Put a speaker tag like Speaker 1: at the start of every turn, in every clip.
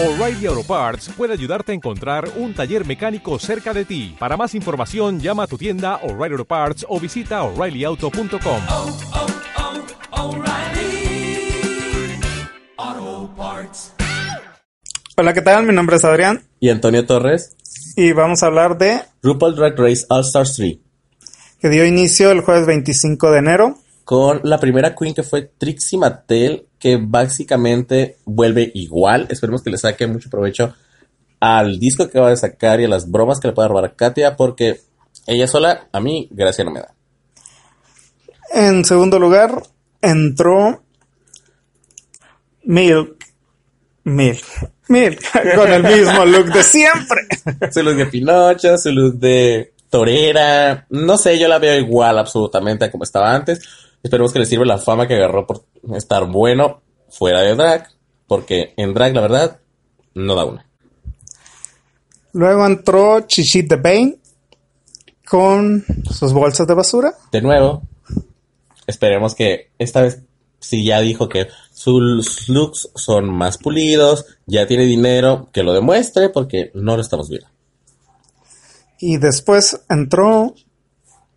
Speaker 1: O'Reilly Auto Parts puede ayudarte a encontrar un taller mecánico cerca de ti. Para más información, llama a tu tienda O'Reilly Auto Parts o visita oreillyauto.com.
Speaker 2: oh, oh, Parts.
Speaker 3: Hola, ¿qué tal? Mi nombre es Adrián
Speaker 4: y Antonio Torres,
Speaker 3: y vamos a hablar de
Speaker 4: RuPaul Drag Race All Stars 3,
Speaker 3: que dio inicio el jueves 25 de enero.
Speaker 4: Con la primera queen que fue Trixie Mattel, que básicamente vuelve igual. Esperemos que le saque mucho provecho al disco que acaba de sacar y a las bromas que le pueda robar a Katia, porque ella sola, a mí, gracia no me da.
Speaker 3: En segundo lugar, entró Milk. Milk. Milk. Con el mismo look de siempre.
Speaker 4: Su look de Pinocho, su look de torera, no sé, yo la veo igual absolutamente a como estaba antes. Esperemos que le sirva la fama que agarró por estar bueno fuera de drag, porque en drag, la verdad, no da una.
Speaker 3: Luego entró Chichi de Bane con sus bolsas de basura.
Speaker 4: de nuevo, esperemos que esta vez si ya dijo que sus looks son más pulidos, ya tiene dinero, que lo demuestre porque no lo estamos viendo.
Speaker 3: Y después entró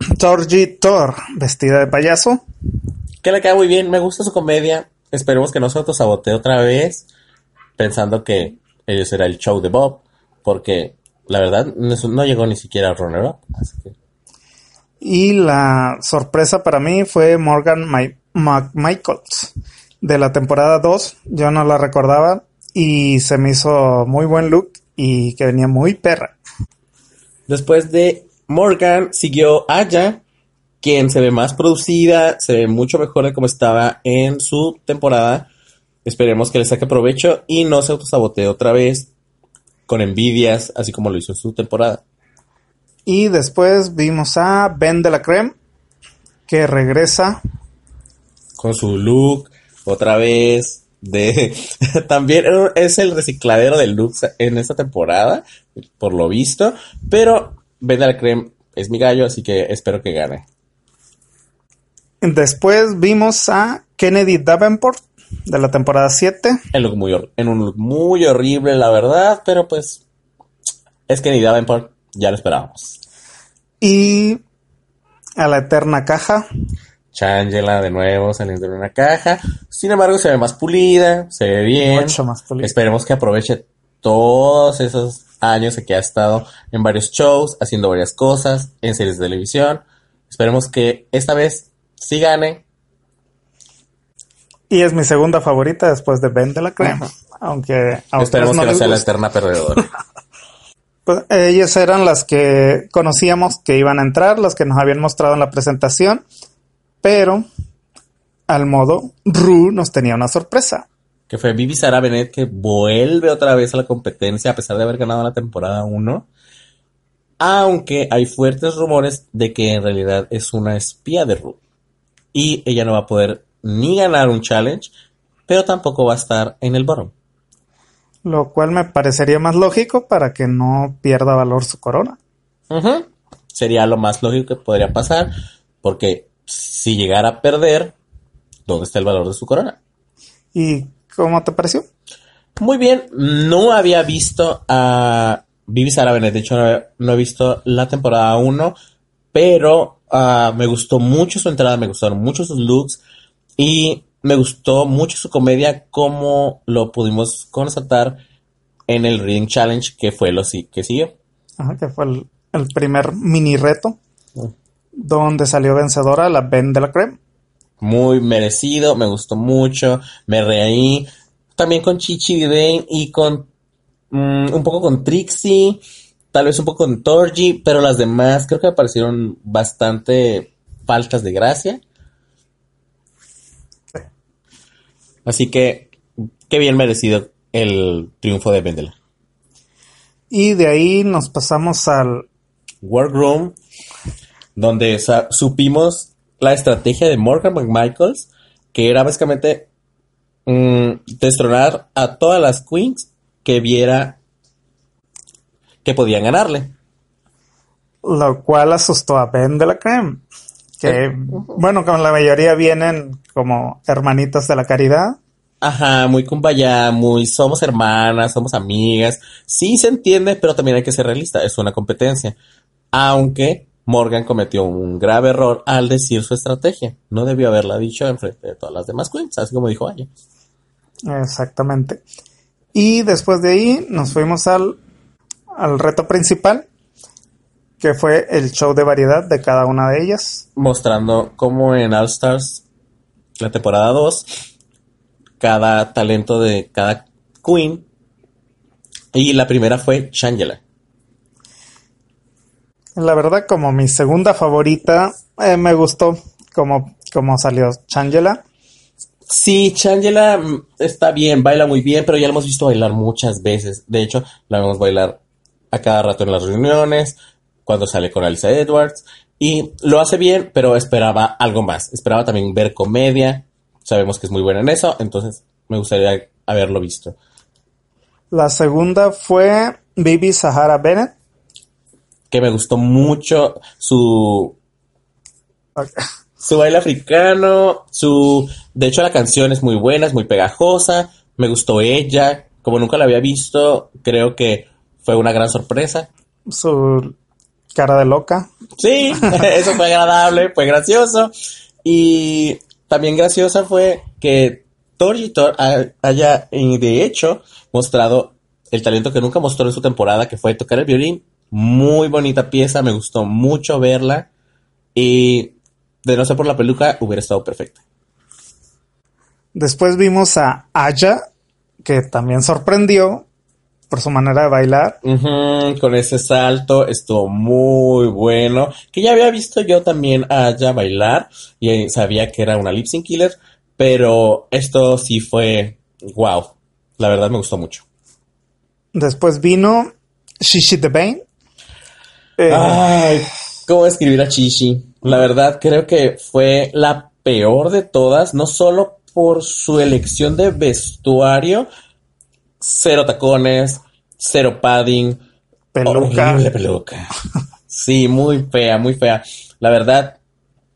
Speaker 3: Torgy Thor, vestida de payaso.
Speaker 4: Que le queda muy bien, me gusta su comedia. Esperemos que no se autosabotee otra vez, pensando que ellos será el show de Bob, porque la verdad no, llegó ni siquiera a runner up. Así que
Speaker 3: Y la sorpresa para mí fue Morgan Ma- Ma- Michaels de la temporada 2. Yo no la recordaba y se me hizo muy buen look y que venía muy perra.
Speaker 4: Después de Morgan siguió Aya, quien se ve más producida, se ve mucho mejor de como estaba en su temporada. Esperemos que le saque provecho y no se autosabotee otra vez con envidias, así como lo hizo en su temporada.
Speaker 3: Y después vimos a Ben de la Creme que regresa.
Speaker 4: Con su look, otra vez, de... También es el recicladero de looks en esta temporada, por lo visto, pero De la Creme es mi gallo, así que espero que gane.
Speaker 3: Después vimos a Kennedy Davenport de la temporada 7.
Speaker 4: En, look muy hor- en un look muy horrible, la verdad, pero pues es ni Davenport ya lo esperábamos.
Speaker 3: Y a la Eterna Caja.
Speaker 4: Changela de nuevo saliendo en una caja. Sin embargo, se ve más pulida, se ve bien.
Speaker 3: Mucho más pulida.
Speaker 4: Esperemos que aproveche todos esos años en que ha estado en varios shows, haciendo varias cosas, en series de televisión. Esperemos que esta vez sí gane.
Speaker 3: Y es mi segunda favorita después de Ben de la Creme. Aunque a otros
Speaker 4: Esperemos
Speaker 3: no
Speaker 4: que no sea la eterna perdedora.
Speaker 3: Pues, ellas eran las que conocíamos que iban a entrar, las que nos habían mostrado en la presentación, pero al modo Ru nos tenía una sorpresa.
Speaker 4: Que fue Vivi Sara Bennett que vuelve otra vez a la competencia a pesar de haber ganado la temporada 1. Aunque hay fuertes rumores de que en realidad es una espía de Ru. Y ella no va a poder ni ganar un challenge, pero tampoco va a estar en el bottom.
Speaker 3: Lo cual me parecería más lógico para que no pierda valor su corona.
Speaker 4: Sería lo más lógico que podría pasar, porque si llegara a perder, ¿dónde está el valor de su corona?
Speaker 3: ¿Y cómo te pareció?
Speaker 4: Muy bien, no había visto a Vivi Sara Bennett, de hecho no, no he visto la temporada 1, pero ah, me gustó mucho su entrada, me gustaron mucho sus looks y me gustó mucho su comedia como lo pudimos constatar en el Reading Challenge que fue lo si- que siguió.
Speaker 3: Ajá, que fue el, el primer mini reto donde salió vencedora la Ben de la Creme.
Speaker 4: Muy merecido, me gustó mucho, me reí. También con Chichi Vivane y con mm, un poco con Trixie, tal vez un poco con Torgy, pero las demás creo que me parecieron bastante faltas de gracia. Así que, qué bien merecido el triunfo de Vendela.
Speaker 3: Y de ahí nos pasamos al
Speaker 4: Workroom, donde supimos la estrategia de Morgan McMichaels, que era básicamente mm, destronar a todas las queens que viera que podían ganarle.
Speaker 3: lo cual asustó a Ben de la Creme. Que, bueno, como la mayoría vienen como hermanitas de la caridad.
Speaker 4: Ajá, muy kumbaya, muy somos hermanas, somos amigas. Sí se entiende, pero también hay que ser realista, es una competencia. Aunque Morgan cometió un grave error al decir su estrategia. No debió haberla dicho en frente de todas las demás queens, así como dijo Aya.
Speaker 3: Exactamente. Y después de ahí nos fuimos al, al reto principal, que fue el show de variedad de cada una de ellas.
Speaker 4: Mostrando cómo en All Stars, la temporada 2, cada talento de cada queen. Y la primera fue Shangela.
Speaker 3: La verdad, como mi segunda favorita, eh, me gustó como, como salió Changela.
Speaker 4: Sí, Changela mm, está bien, baila muy bien, pero ya la hemos visto bailar muchas veces. De hecho, la vemos bailar a cada rato en las reuniones, cuando sale con Alisa Edwards. Y lo hace bien, pero esperaba algo más. Esperaba también ver comedia. Sabemos que es muy buena en eso, entonces me gustaría haberlo visto.
Speaker 3: La segunda fue Bibi Sahara Bennett.
Speaker 4: Que me gustó mucho su su baile africano, su... De hecho, la canción es muy buena, es muy pegajosa, me gustó ella, como nunca la había visto, creo que fue una gran sorpresa.
Speaker 3: Su cara de loca.
Speaker 4: Sí, eso fue agradable, fue gracioso. Y también graciosa fue que Tori Tor haya, eh, de hecho, mostrado el talento que nunca mostró en su temporada, que fue tocar el violín. Muy bonita pieza, me gustó mucho verla. Y de no ser por la peluca, hubiera estado perfecta.
Speaker 3: Después vimos a Aya, que también sorprendió por su manera de bailar.
Speaker 4: Con ese salto estuvo muy bueno. Que ya había visto yo también a Aya bailar y sabía que era una lip sync killer, pero esto sí fue wow. La verdad me gustó mucho.
Speaker 3: Después vino Shishi the Bane. Eh,
Speaker 4: Ay, ¿cómo escribir a Chichi? La verdad creo que fue la peor de todas, no solo por su elección de vestuario, cero tacones, cero padding,
Speaker 3: Peluca.
Speaker 4: horrible peluca. Sí, muy fea, muy fea. La verdad,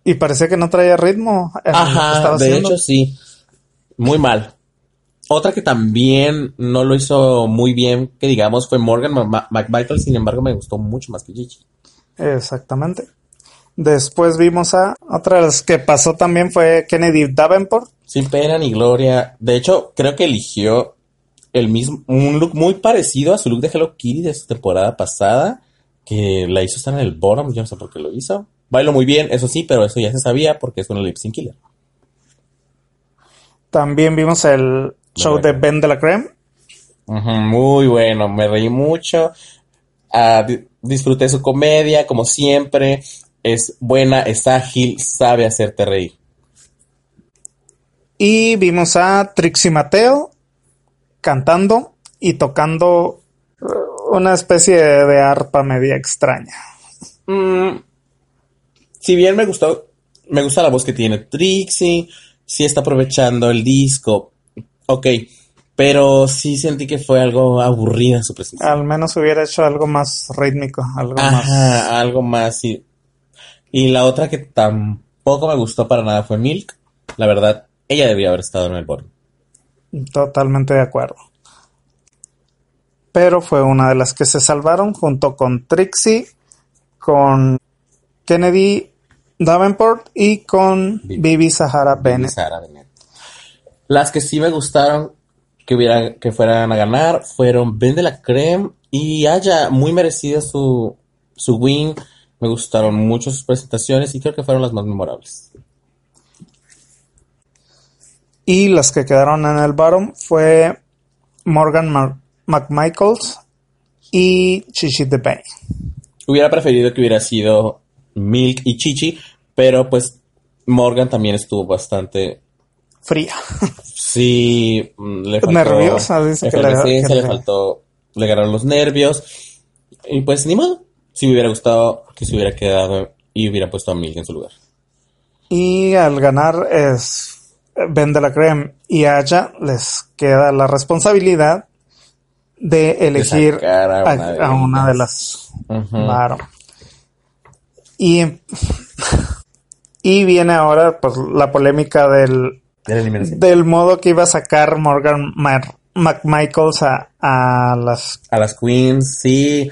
Speaker 3: Y parecía que no traía ritmo.
Speaker 4: ajá, de
Speaker 3: haciendo.
Speaker 4: hecho sí, muy mal. Otra que también no lo hizo muy bien, que digamos, fue Morgan McMichael, sin embargo me gustó mucho más que Gigi.
Speaker 3: Exactamente. Después vimos a otra de las que pasó también fue Kennedy Davenport.
Speaker 4: Sin pena ni gloria. De hecho, creo que eligió el mismo, un look muy parecido a su look de Hello Kitty de su temporada pasada, que la hizo estar en el bottom, yo no sé por qué lo hizo. Bailo muy bien, eso sí, pero eso ya se sabía porque es una lip sync killer.
Speaker 3: También vimos el show de Ben de la Creme.
Speaker 4: Muy bueno, me reí mucho. Di- disfruté su comedia, como siempre. Es buena, es ágil, sabe hacerte reír.
Speaker 3: Y vimos a Trixie Mateo cantando y tocando eh, una especie de, de arpa media extraña.
Speaker 4: Mm, si bien me gustó, me gusta la voz que tiene Trixie, sí está aprovechando el disco, ok, pero sí sentí que fue algo aburrida su presentación.
Speaker 3: Al menos hubiera hecho algo más rítmico, algo más
Speaker 4: Ajá, algo más, sí. Y la otra que tampoco me gustó para nada fue Milk. La verdad, ella debía haber estado en el borde.
Speaker 3: totalmente de acuerdo. Pero fue una de las que se salvaron junto con Trixie, con Kennedy Davenport y con
Speaker 4: Bibi.
Speaker 3: Bibi Sahara Bennett.
Speaker 4: Sara Bennett. Las que sí me gustaron que que fueran a ganar fueron Ben de la Creme y Aya, muy merecida su, su win. Me gustaron mucho sus presentaciones y creo que fueron las más memorables.
Speaker 3: Y las que quedaron en el bottom fue Morgan Mar- McMichaels y Chichi the Bay.
Speaker 4: Hubiera preferido que hubiera sido Milk y Chichi, pero pues Morgan también estuvo bastante
Speaker 3: Fría.
Speaker 4: Sí, mm, le faltó.
Speaker 3: Nerviosa, dice que le-
Speaker 4: efervescencia,
Speaker 3: que
Speaker 4: le
Speaker 3: le-
Speaker 4: faltó. Le ganaron los nervios. Y pues ni modo. Si me hubiera gustado que se hubiera quedado y hubiera puesto a Milk en su lugar.
Speaker 3: Y al ganar es Ben de la Creme y Aya les queda la responsabilidad de elegir
Speaker 4: a
Speaker 3: a,
Speaker 4: una de
Speaker 3: a una de
Speaker 4: ellas.
Speaker 3: las. Claro. Y, y viene ahora pues, la polémica del
Speaker 4: De la eliminación.
Speaker 3: del modo que iba a sacar Morgan Mar- McMichaels a, a las
Speaker 4: A las queens, sí.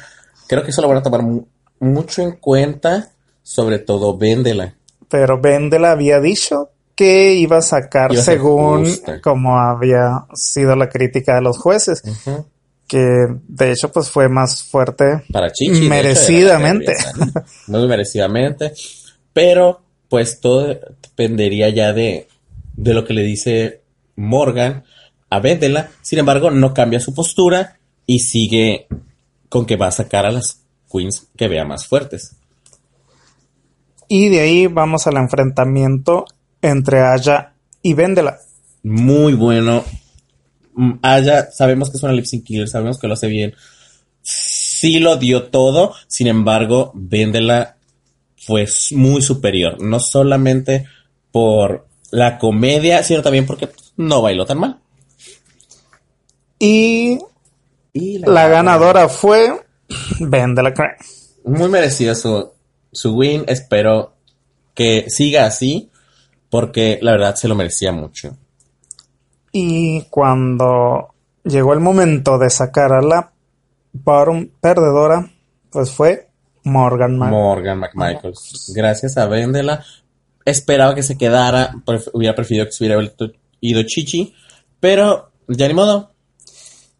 Speaker 4: Creo que eso lo van a tomar mu- mucho en cuenta. Sobre todo, véndela.
Speaker 3: pero Vendela había dicho que iba a sacar
Speaker 4: Iba a ser
Speaker 3: según
Speaker 4: justa.
Speaker 3: como había sido la crítica de los jueces, que de hecho pues fue más fuerte
Speaker 4: Para Chichi. hecho,
Speaker 3: merecidamente.
Speaker 4: Muy merecidamente. Pero, pues todo dependería ya de, de lo que le dice Morgan a Vendela. Sin embargo, no cambia su postura y sigue con que va a sacar a las queens que vea más fuertes.
Speaker 3: Y de ahí vamos al enfrentamiento entre Aya y Vendela.
Speaker 4: Muy bueno. Mm, Aya, sabemos que es una lip sync killer, sabemos que lo hace bien. Sí lo dio todo, sin embargo, Vendela fue muy superior. No solamente por la comedia, sino también porque no bailó tan mal.
Speaker 3: Y
Speaker 4: Y
Speaker 3: la ganadora fue Vendela Crane.
Speaker 4: Muy merecido su, su win. Espero que siga así, porque la verdad se lo merecía mucho.
Speaker 3: Y cuando llegó el momento de sacar a la bottom perdedora, pues fue Morgan Mar-
Speaker 4: Morgan McMichaels. Gracias a Vendela. Esperaba que se quedara. pref- hubiera preferido que se hubiera ido Chichi. Pero ya ni modo.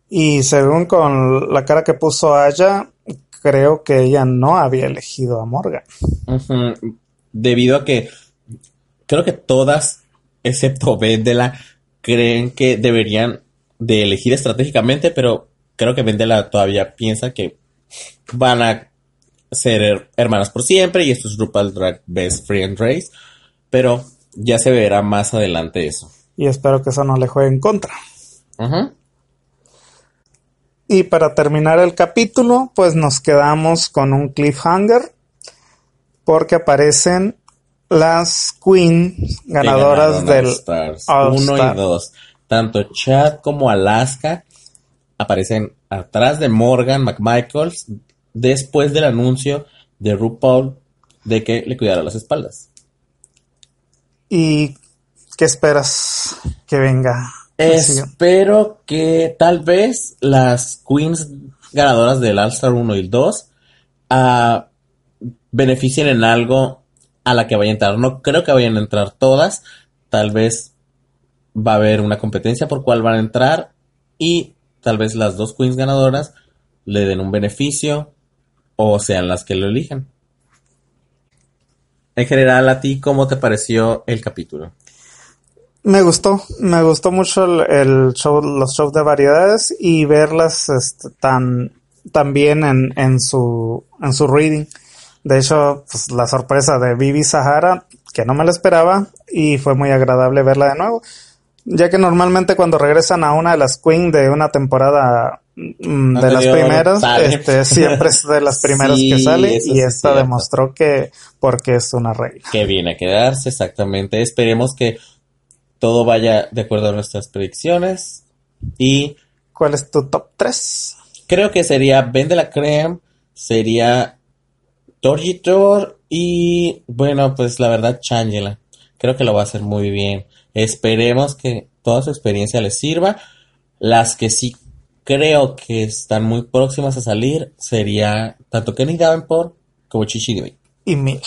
Speaker 3: Y según con la cara que puso Aya, creo que ella no había elegido a Morgan.
Speaker 4: Ujú. Debido a que creo que todas, excepto Vendela, creen que deberían de elegir estratégicamente, pero creo que Vendela todavía piensa que van a ser her- hermanas por siempre y esto es RuPaul Drag Best Friend Race. Pero ya se verá más adelante eso.
Speaker 3: Y espero que eso no le juegue en contra.
Speaker 4: Ujú.
Speaker 3: Y para terminar el capítulo, pues nos quedamos con un cliffhanger. Porque aparecen las queens ganadoras del
Speaker 4: Stars
Speaker 3: All
Speaker 4: 1
Speaker 3: Star.
Speaker 4: y 2. Tanto Chad como Alaska aparecen atrás de Morgan McMichaels después del anuncio de RuPaul de que le cuidara las espaldas.
Speaker 3: ¿Y qué esperas que venga?
Speaker 4: Espero que tal vez las queens ganadoras del All Star 1 y el 2 ah, beneficien en algo a la que vaya a entrar. No creo que vayan a entrar todas. Tal vez va a haber una competencia por cuál van a entrar y tal vez las dos queens ganadoras le den un beneficio o sean las que lo elijan. En general, a ti, ¿cómo te pareció el capítulo?
Speaker 3: Me gustó, me gustó mucho el, show, los shows de variedades y verlas este, tan, tan bien en, en su, en su reading. De hecho, pues la sorpresa de Vivi Sahara, que no me la esperaba, y fue muy agradable verla de nuevo. Ya que normalmente cuando regresan a una de las Queen de una temporada mm, de las primeras,
Speaker 4: sale.
Speaker 3: este, siempre es de las primeras
Speaker 4: Sí,
Speaker 3: que sale, y esta
Speaker 4: cierto.
Speaker 3: demostró que porque es una reina.
Speaker 4: que viene a quedarse, exactamente. Esperemos que todo vaya de acuerdo a nuestras predicciones. Y
Speaker 3: ¿Cuál es tu top 3?
Speaker 4: creo que sería Ben de la Creme, sería Torgitor y bueno, pues la verdad Changela. Creo que lo va a hacer muy bien. Esperemos que toda su experiencia les sirva. Las que sí creo que están muy próximas a salir sería tanto Kenny Davenport como Chichi Gray.
Speaker 3: Y Milk.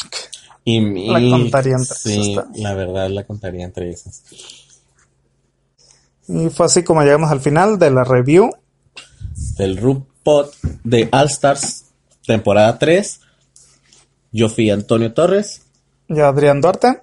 Speaker 4: Y,
Speaker 3: La
Speaker 4: y-
Speaker 3: contaría entre
Speaker 4: sí,
Speaker 3: esas
Speaker 4: la verdad la contaría entre esas.
Speaker 3: Y fue así como llegamos al final de la review.
Speaker 4: Del RuPod de All Stars temporada 3. Yo fui Antonio Torres.
Speaker 3: Yo, Adrián Duarte.